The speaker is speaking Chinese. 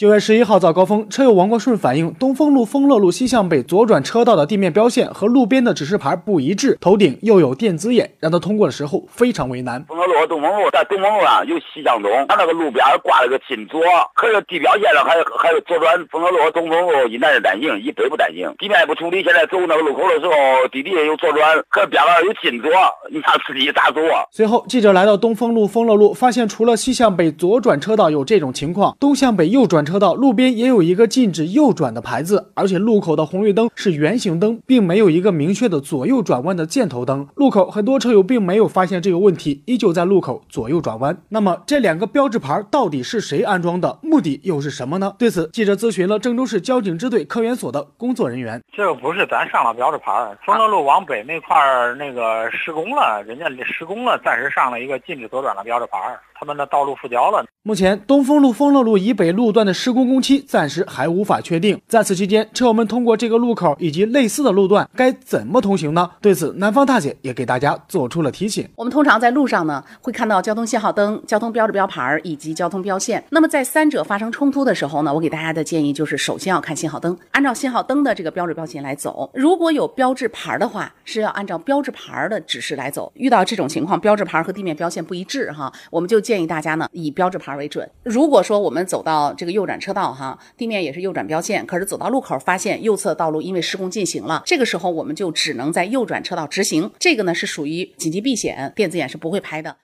九月十一号早高峰，车友王国顺反映，东风路丰乐路西向北左转车道的地面标线和路边的指示牌不一致，头顶又有电子眼，让他通过的时候非常为难。丰乐路和东风路在东风路上有西向东，他那个路边挂了个禁左，可是地标线上还有还有左转丰乐路和东风路以南是单行，以北不单行。地面不处理，现在走那个路口的时候，地底下有左转，可是边上有禁左，你看司机咋走啊？随后，记者来到东风路丰乐路，发现除了西向北左转车道有这种情况，东向北右转车车道路边也有一个禁止右转的牌子，而且路口的红绿灯是圆形灯，并没有一个明确的左右转弯的箭头灯。路口很多车友并没有发现这个问题，依旧在路口左右转弯。那么这两个标志牌到底是谁安装的？目的又是什么呢？对此，记者咨询了郑州市交警支队科员所的工作人员。这个不是咱上了标志牌，丰乐路往北那块儿那个施工了，人家施工了，暂时上了一个禁止左转的标志牌。他们的道路复交了。目前，东风路丰乐路以北路段的施工工期暂时还无法确定。在此期间，车友们通过这个路口以及类似的路段该怎么通行呢？对此，南方大姐也给大家做出了提醒。我们通常在路上呢，会看到交通信号灯、交通标志标牌以及交通标线。那么在三者发生冲突的时候呢，我给大家的建议就是，首先要看信号灯，按照信号灯的这个标志标线来走。如果有标志牌的话，是要按照标志牌的指示来走。遇到这种情况，标志牌和地面标线不一致哈，我们就建议大家。呢，以标志牌牌为准。如果说我们走到这个右转车道，哈，地面也是右转标线，可是走到路口发现右侧道路因为施工进行了，这个时候我们就只能在右转车道直行。这个呢是属于紧急避险，电子眼是不会拍的。